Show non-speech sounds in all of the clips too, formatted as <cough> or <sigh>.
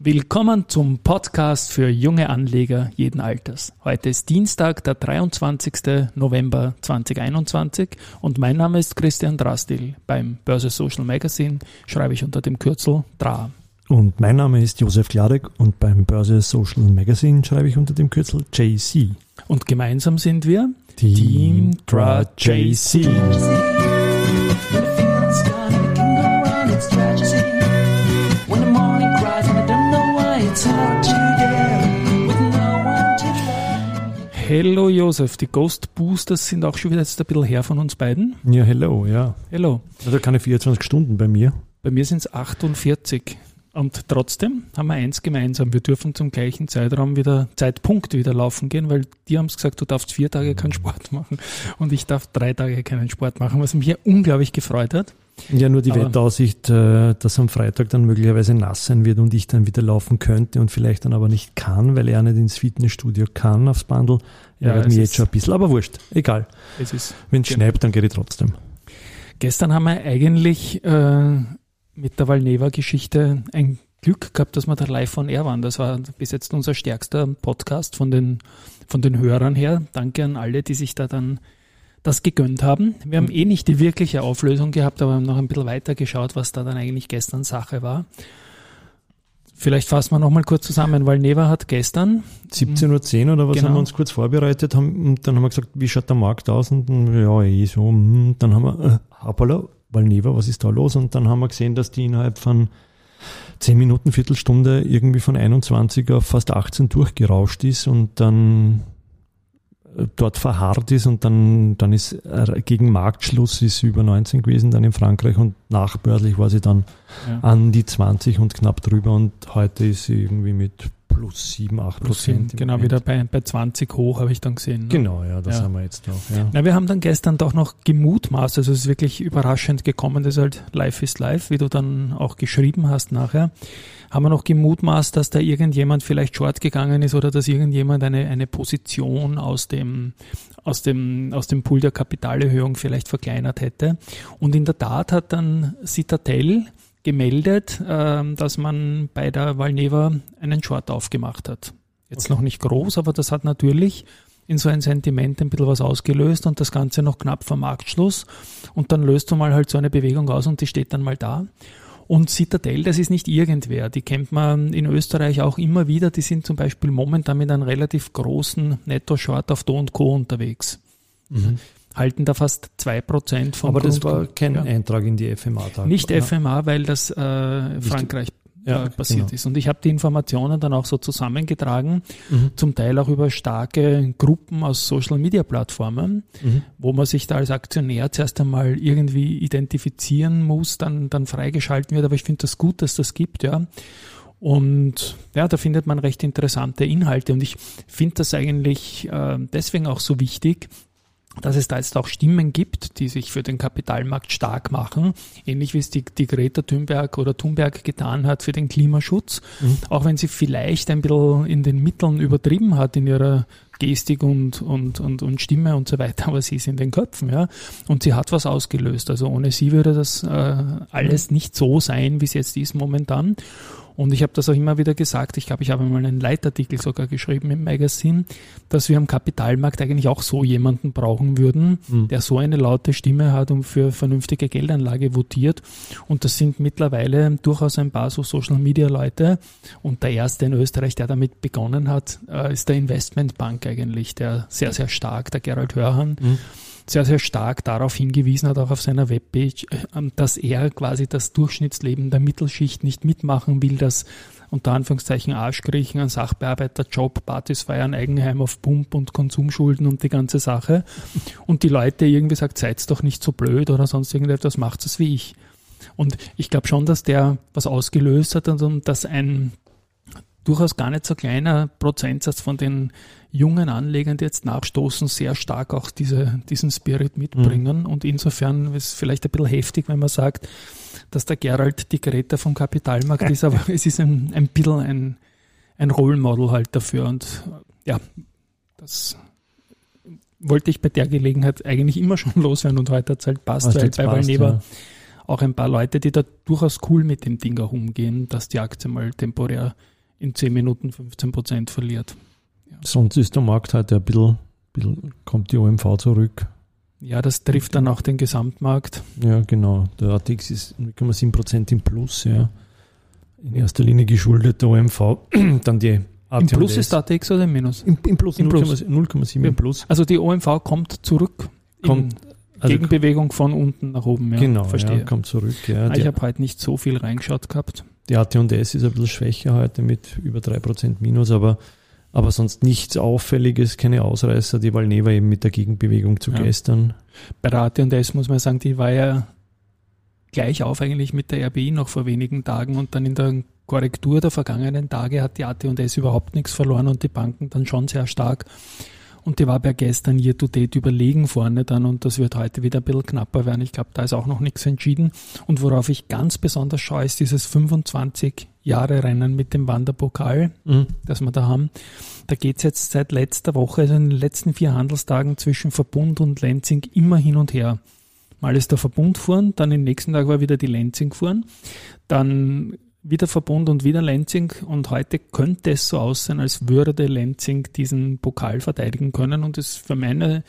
Willkommen zum Podcast für junge Anleger jeden Alters. Heute ist Dienstag, der 23. November 2021 und mein Name ist Christian Drastil. Beim Börse Social Magazine schreibe ich unter dem Kürzel DRA. Und mein Name ist Josef Klarek und beim Börse Social Magazine schreibe ich unter dem Kürzel JC. Und gemeinsam sind wir Team, Team DRA JC. Hello Josef, die Ghost Boosters sind auch schon wieder jetzt ein bisschen her von uns beiden. Ja, hello, ja. Hello. Also keine 24 Stunden bei mir. Bei mir sind es 48. Und trotzdem haben wir eins gemeinsam. Wir dürfen zum gleichen Zeitraum wieder, Zeitpunkt wieder laufen gehen, weil die haben es gesagt, du darfst vier Tage keinen Sport machen und ich darf drei Tage keinen Sport machen, was mich ja unglaublich gefreut hat. Ja, nur die Aber Wetteraussicht, äh, dass am Freitag dann möglicherweise nass sein wird und ich dann wieder laufen könnte und vielleicht dann aber nicht kann, weil er nicht ins Fitnessstudio kann aufs Bandel, ärgert ja, mich jetzt schon ein bisschen. Aber wurscht, egal. Wenn es genau. schneit, dann geht ich trotzdem. Gestern haben wir eigentlich äh, mit der Valneva-Geschichte ein Glück gehabt, dass wir da live von air waren. Das war bis jetzt unser stärkster Podcast von den, von den Hörern her. Danke an alle, die sich da dann das gegönnt haben. Wir haben eh nicht die wirkliche Auflösung gehabt, aber haben noch ein bisschen weiter geschaut, was da dann eigentlich gestern Sache war. Vielleicht fassen wir nochmal kurz zusammen, weil Neva hat gestern 17.10 Uhr oder was genau. haben wir uns kurz vorbereitet, haben, und dann haben wir gesagt, wie schaut der Markt aus? Und dann, ja, eh so, hm, dann haben wir, äh, hoppala, weil Neva, was ist da los? Und dann haben wir gesehen, dass die innerhalb von 10 Minuten, Viertelstunde irgendwie von 21 auf fast 18 durchgerauscht ist und dann dort verharrt ist und dann, dann ist gegen Marktschluss ist sie über 19 gewesen, dann in Frankreich und nachbörslich war sie dann ja. an die 20 und knapp drüber und heute ist sie irgendwie mit plus 7, 8 Prozent. Genau, Moment. wieder bei, bei 20 hoch habe ich dann gesehen. Ne? Genau, ja, das ja. haben wir jetzt auch. Ja. Na, wir haben dann gestern doch noch gemutmaßt, also es ist wirklich überraschend gekommen, das ist halt Life is Life, wie du dann auch geschrieben hast nachher haben wir noch gemutmaßt, dass da irgendjemand vielleicht short gegangen ist oder dass irgendjemand eine, eine Position aus dem, aus dem, aus dem Pool der Kapitalerhöhung vielleicht verkleinert hätte. Und in der Tat hat dann Citadel gemeldet, äh, dass man bei der Valneva einen Short aufgemacht hat. Jetzt okay. noch nicht groß, aber das hat natürlich in so ein Sentiment ein bisschen was ausgelöst und das Ganze noch knapp vor Marktschluss. Und dann löst du mal halt so eine Bewegung aus und die steht dann mal da. Und Citadel, das ist nicht irgendwer. Die kennt man in Österreich auch immer wieder. Die sind zum Beispiel momentan mit einem relativ großen Netto-Short auf Do Co. unterwegs. Mhm. Halten da fast zwei Prozent von. Aber Grund das war kein ja. Eintrag in die FMA. -Tag, Nicht? FMA, weil das äh, Frankreich ja, passiert genau. ist. Und ich habe die Informationen dann auch so zusammengetragen, mhm. zum Teil auch über starke Gruppen aus Social Media Plattformen, mhm. wo man sich da als Aktionär zuerst einmal irgendwie identifizieren muss, dann, dann freigeschalten wird. Aber ich finde das gut, dass das gibt, ja. Und ja, da findet man recht interessante Inhalte. Und ich finde das eigentlich äh, deswegen auch so wichtig, dass es da jetzt auch Stimmen gibt, die sich für den Kapitalmarkt stark machen, ähnlich wie es die, die Greta Thunberg oder Thunberg getan hat für den Klimaschutz, mhm. auch wenn sie vielleicht ein bisschen in den Mitteln übertrieben hat in ihrer Gestik und, und, und, und Stimme und so weiter, <laughs> aber sie ist in den Köpfen, ja. Und sie hat was ausgelöst. Also ohne sie würde das äh, alles mhm. nicht so sein, wie es jetzt ist momentan. Und ich habe das auch immer wieder gesagt, ich glaube, ich habe mal einen Leitartikel sogar geschrieben im Magazin, dass wir am Kapitalmarkt eigentlich auch so jemanden brauchen würden, mhm. der so eine laute Stimme hat und für vernünftige Geldanlage votiert. Und das sind mittlerweile durchaus ein paar so Social Media Leute. Und der erste in Österreich, der damit begonnen hat, äh, ist der Investmentbank eigentlich, der sehr, sehr stark, der Gerald Hörhan. Mhm sehr, sehr stark darauf hingewiesen hat, auch auf seiner Webpage, ähm, dass er quasi das Durchschnittsleben der Mittelschicht nicht mitmachen will, dass unter Anführungszeichen Arschkriechen, ein Sachbearbeiterjob, Partys feiern, Eigenheim auf Pump und Konsumschulden und die ganze Sache. Und die Leute irgendwie sagt, seid's doch nicht so blöd oder sonst irgendetwas, macht es wie ich. Und ich glaube schon, dass der was ausgelöst hat und dass ein durchaus gar nicht so kleiner Prozentsatz von den jungen Anlegern, die jetzt nachstoßen, sehr stark auch diese, diesen Spirit mitbringen. Mhm. Und insofern ist es vielleicht ein bisschen heftig, wenn man sagt, dass der Gerald die Greta vom Kapitalmarkt ist, <laughs> aber es ist ein, ein bisschen ein, ein Role Model halt dafür. Und ja, das wollte ich bei der Gelegenheit eigentlich immer schon <laughs> loswerden und heute hat es halt passt, weil bei Valneva ja. auch ein paar Leute, die da durchaus cool mit dem Ding auch umgehen, dass die Aktie mal temporär in 10 Minuten 15 Prozent verliert. Ja. Sonst ist der Markt halt ein bisschen, bisschen, kommt die OMV zurück. Ja, das trifft dann auch den Gesamtmarkt. Ja, genau. Der ATX ist 0,7 Prozent im Plus, ja. In erster Linie geschuldet der OMV. <clears throat> dann die AT Im Plus ist der ATX oder im Minus? Im, im Plus, 0,7 im Plus. Also die OMV kommt zurück. Kommt, also Gegenbewegung von unten nach oben, ja. Genau, verstehe. Ja, kommt zurück. Ja. Ah, ich habe heute nicht so viel reingeschaut gehabt. Die AT&S ist ein bisschen schwächer heute mit über 3% Minus, aber, aber sonst nichts Auffälliges, keine Ausreißer. Die Valneva eben mit der Gegenbewegung zu ja. gestern. Bei der AT&S muss man sagen, die war ja gleich auf eigentlich mit der RBI noch vor wenigen Tagen und dann in der Korrektur der vergangenen Tage hat die AT&S überhaupt nichts verloren und die Banken dann schon sehr stark. Und die war bei gestern year to date überlegen vorne dann und das wird heute wieder ein bisschen knapper werden. Ich glaube, da ist auch noch nichts entschieden. Und worauf ich ganz besonders schaue, ist dieses 25 Jahre Rennen mit dem Wanderpokal, mhm. das wir da haben. Da geht es jetzt seit letzter Woche, also in den letzten vier Handelstagen zwischen Verbund und Lenzing immer hin und her. Mal ist der Verbund fuhren, dann im nächsten Tag war wieder die Lenzing fuhren. Dann wieder Verbund und wieder Lenzing und heute könnte es so aussehen, als würde Lenzing diesen Pokal verteidigen können und es für meine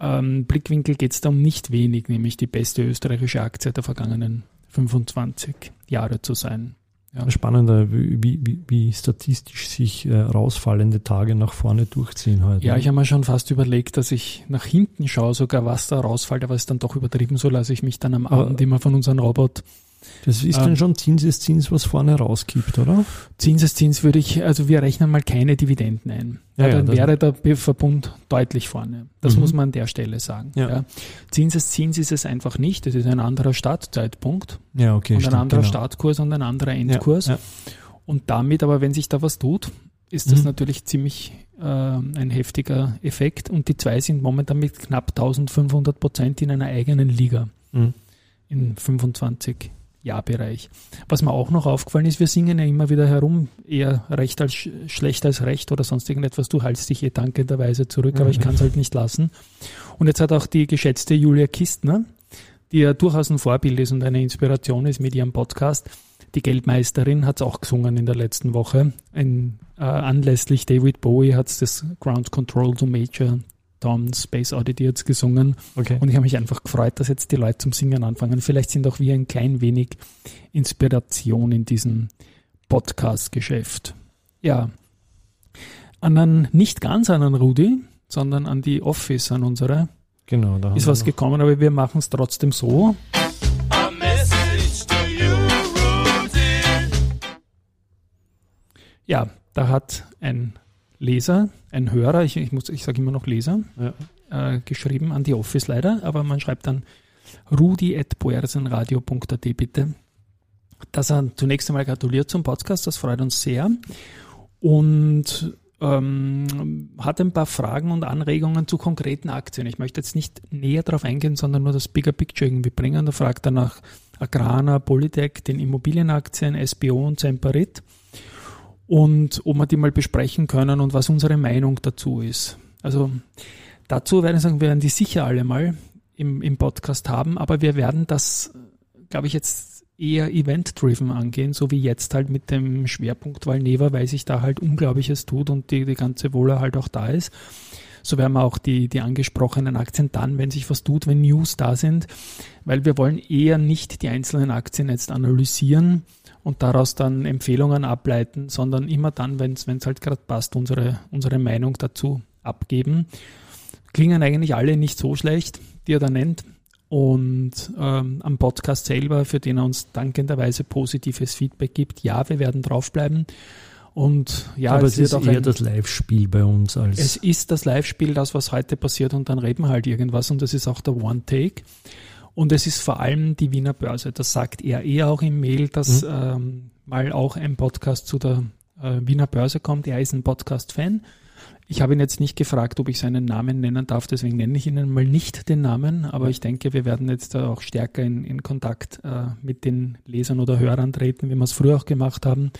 ähm, Blickwinkel geht es da um nicht wenig, nämlich die beste österreichische Aktie der vergangenen 25 Jahre zu sein. Ja. Spannender, wie, wie, wie statistisch sich äh, rausfallende Tage nach vorne durchziehen heute. Ja, ich habe mir schon fast überlegt, dass ich nach hinten schaue, sogar was da rausfällt, aber es ist dann doch übertrieben, so lasse ich mich dann am Abend immer von unserem Robot das ist ähm, dann schon Zinseszins, was vorne rausgibt, oder? Zinseszins würde ich, also wir rechnen mal keine Dividenden ein. Ja, ja, dann wäre der Verbund deutlich vorne. Das mhm. muss man an der Stelle sagen. Ja. Ja. Zinseszins ist es einfach nicht. Das ist ein anderer Startzeitpunkt. Ja, okay. Und stimmt, ein anderer genau. Startkurs und ein anderer Endkurs. Ja, und damit aber, wenn sich da was tut, ist das mhm. natürlich ziemlich äh, ein heftiger Effekt. Und die zwei sind momentan mit knapp 1500 Prozent in einer eigenen Liga. Mhm. In 25 ja-Bereich. Was mir auch noch aufgefallen ist, wir singen ja immer wieder herum, eher recht als sch schlecht als recht oder sonst irgendetwas. Du haltst dich eh dankenderweise zurück, aber ich mhm. kann es halt nicht lassen. Und jetzt hat auch die geschätzte Julia Kistner, die ja durchaus ein Vorbild ist und eine Inspiration ist mit ihrem Podcast, die Geldmeisterin hat es auch gesungen in der letzten Woche. Ein, äh, anlässlich David Bowie hat es das Ground Control to Major Tom Space Oddity jetzt gesungen. Okay. Und ich habe mich einfach gefreut, dass jetzt die Leute zum Singen anfangen. Vielleicht sind auch wir ein klein wenig Inspiration in diesem Podcast-Geschäft. Ja. An einen, nicht ganz an einen Rudi, sondern an die Office, an unsere. Genau, da ist was gekommen, aber wir machen es trotzdem so. Ja, da hat ein Leser, ein Hörer, ich, ich, ich sage immer noch Leser, ja. äh, geschrieben an die Office leider, aber man schreibt dann rudi.boersenradio.at bitte, dass er zunächst einmal gratuliert zum Podcast, das freut uns sehr. Und ähm, hat ein paar Fragen und Anregungen zu konkreten Aktien. Ich möchte jetzt nicht näher darauf eingehen, sondern nur das Bigger Picture irgendwie bringen. Da fragt er nach Agrana, Polytech, den Immobilienaktien, SBO und Semperit und ob wir die mal besprechen können und was unsere Meinung dazu ist. Also dazu werden ich sagen, wir werden die sicher alle mal im, im Podcast haben, aber wir werden das, glaube ich, jetzt eher event-driven angehen, so wie jetzt halt mit dem Schwerpunkt Valneva, weil sich da halt Unglaubliches tut und die, die ganze Wohle halt auch da ist. So werden wir auch die, die angesprochenen Aktien dann, wenn sich was tut, wenn News da sind, weil wir wollen eher nicht die einzelnen Aktien jetzt analysieren, und daraus dann Empfehlungen ableiten, sondern immer dann, wenn es halt gerade passt, unsere, unsere Meinung dazu abgeben. Klingen eigentlich alle nicht so schlecht, die er da nennt. Und ähm, am Podcast selber, für den er uns dankenderweise positives Feedback gibt, ja, wir werden draufbleiben. Und ja, aber es, es ist eher ein, das Live-Spiel bei uns als. Es ist das Live-Spiel, das, was heute passiert, und dann reden wir halt irgendwas. Und das ist auch der One-Take. Und es ist vor allem die Wiener Börse. Das sagt er eher auch im Mail, dass mhm. ähm, mal auch ein Podcast zu der äh, Wiener Börse kommt. Er ist ein Podcast-Fan. Ich habe ihn jetzt nicht gefragt, ob ich seinen Namen nennen darf, deswegen nenne ich Ihnen mal nicht den Namen, aber ich denke, wir werden jetzt auch stärker in, in Kontakt äh, mit den Lesern oder Hörern treten, wie wir es früher auch gemacht haben.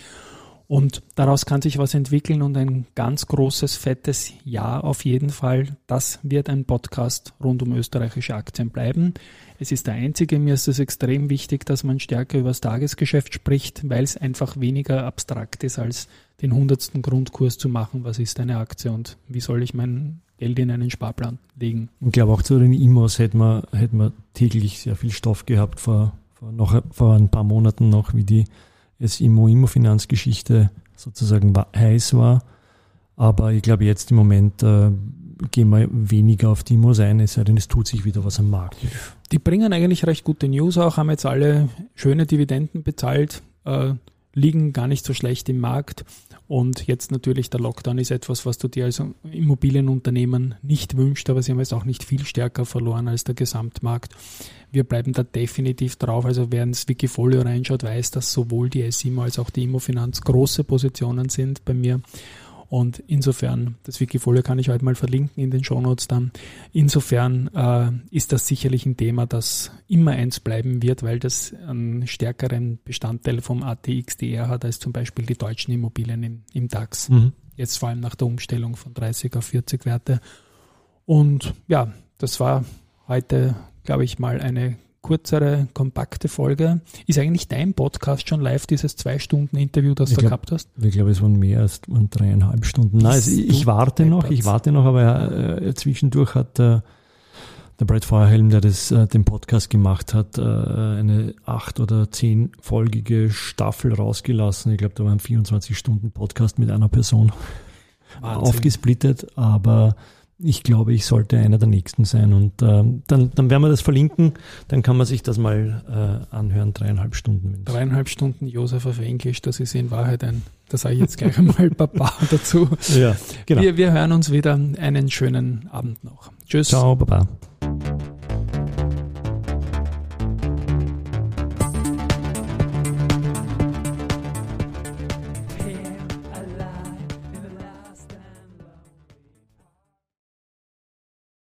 Und daraus kann sich was entwickeln und ein ganz großes, fettes Ja auf jeden Fall. Das wird ein Podcast rund um österreichische Aktien bleiben. Es ist der einzige, mir ist es extrem wichtig, dass man stärker über das Tagesgeschäft spricht, weil es einfach weniger abstrakt ist, als den hundertsten Grundkurs zu machen. Was ist eine Aktie und wie soll ich mein Geld in einen Sparplan legen? Ich glaube auch zu den IMOs hätten wir, hätten wir täglich sehr viel Stoff gehabt vor, vor, noch, vor ein paar Monaten noch, wie die es Immo-Immo-Finanzgeschichte sozusagen heiß war. Aber ich glaube, jetzt im Moment äh, gehen wir weniger auf die Immos ein, es sei denn, es tut sich wieder was am Markt. Die bringen eigentlich recht gute News auch, haben jetzt alle schöne Dividenden bezahlt, äh, liegen gar nicht so schlecht im Markt. Und jetzt natürlich der Lockdown ist etwas, was du dir als Immobilienunternehmen nicht wünschst, aber sie haben jetzt auch nicht viel stärker verloren als der Gesamtmarkt. Wir bleiben da definitiv drauf. Also wer ins Wikifolio reinschaut, weiß, dass sowohl die SIMO als auch die Immofinanz große Positionen sind bei mir. Und insofern, das Wikifolio kann ich heute mal verlinken in den Shownotes dann. Insofern äh, ist das sicherlich ein Thema, das immer eins bleiben wird, weil das einen stärkeren Bestandteil vom ATXDR hat als zum Beispiel die deutschen Immobilien im, im DAX. Mhm. Jetzt vor allem nach der Umstellung von 30 auf 40 Werte. Und ja, das war heute, glaube ich, mal eine kürzere, kompakte Folge. Ist eigentlich dein Podcast schon live, dieses zwei Stunden Interview, das ich du glaub, gehabt hast? Ich glaube, es waren mehr als waren dreieinhalb Stunden. Nein, also ich warte noch, ich warte noch, aber äh, zwischendurch hat äh, der Brad Feuerhelm, der das, äh, den Podcast gemacht hat, äh, eine acht- oder zehnfolgige Staffel rausgelassen. Ich glaube, da war ein 24 Stunden Podcast mit einer Person Wahnsinn. aufgesplittet, aber ich glaube, ich sollte einer der nächsten sein. Und äh, dann, dann werden wir das verlinken. Dann kann man sich das mal äh, anhören, dreieinhalb Stunden. Dreieinhalb Stunden Josef auf Englisch, das ist in Wahrheit ein, da sage ich jetzt gleich einmal <laughs> Papa dazu. Ja, genau. Wir, wir hören uns wieder. Einen schönen Abend noch. Tschüss. Ciao, Baba.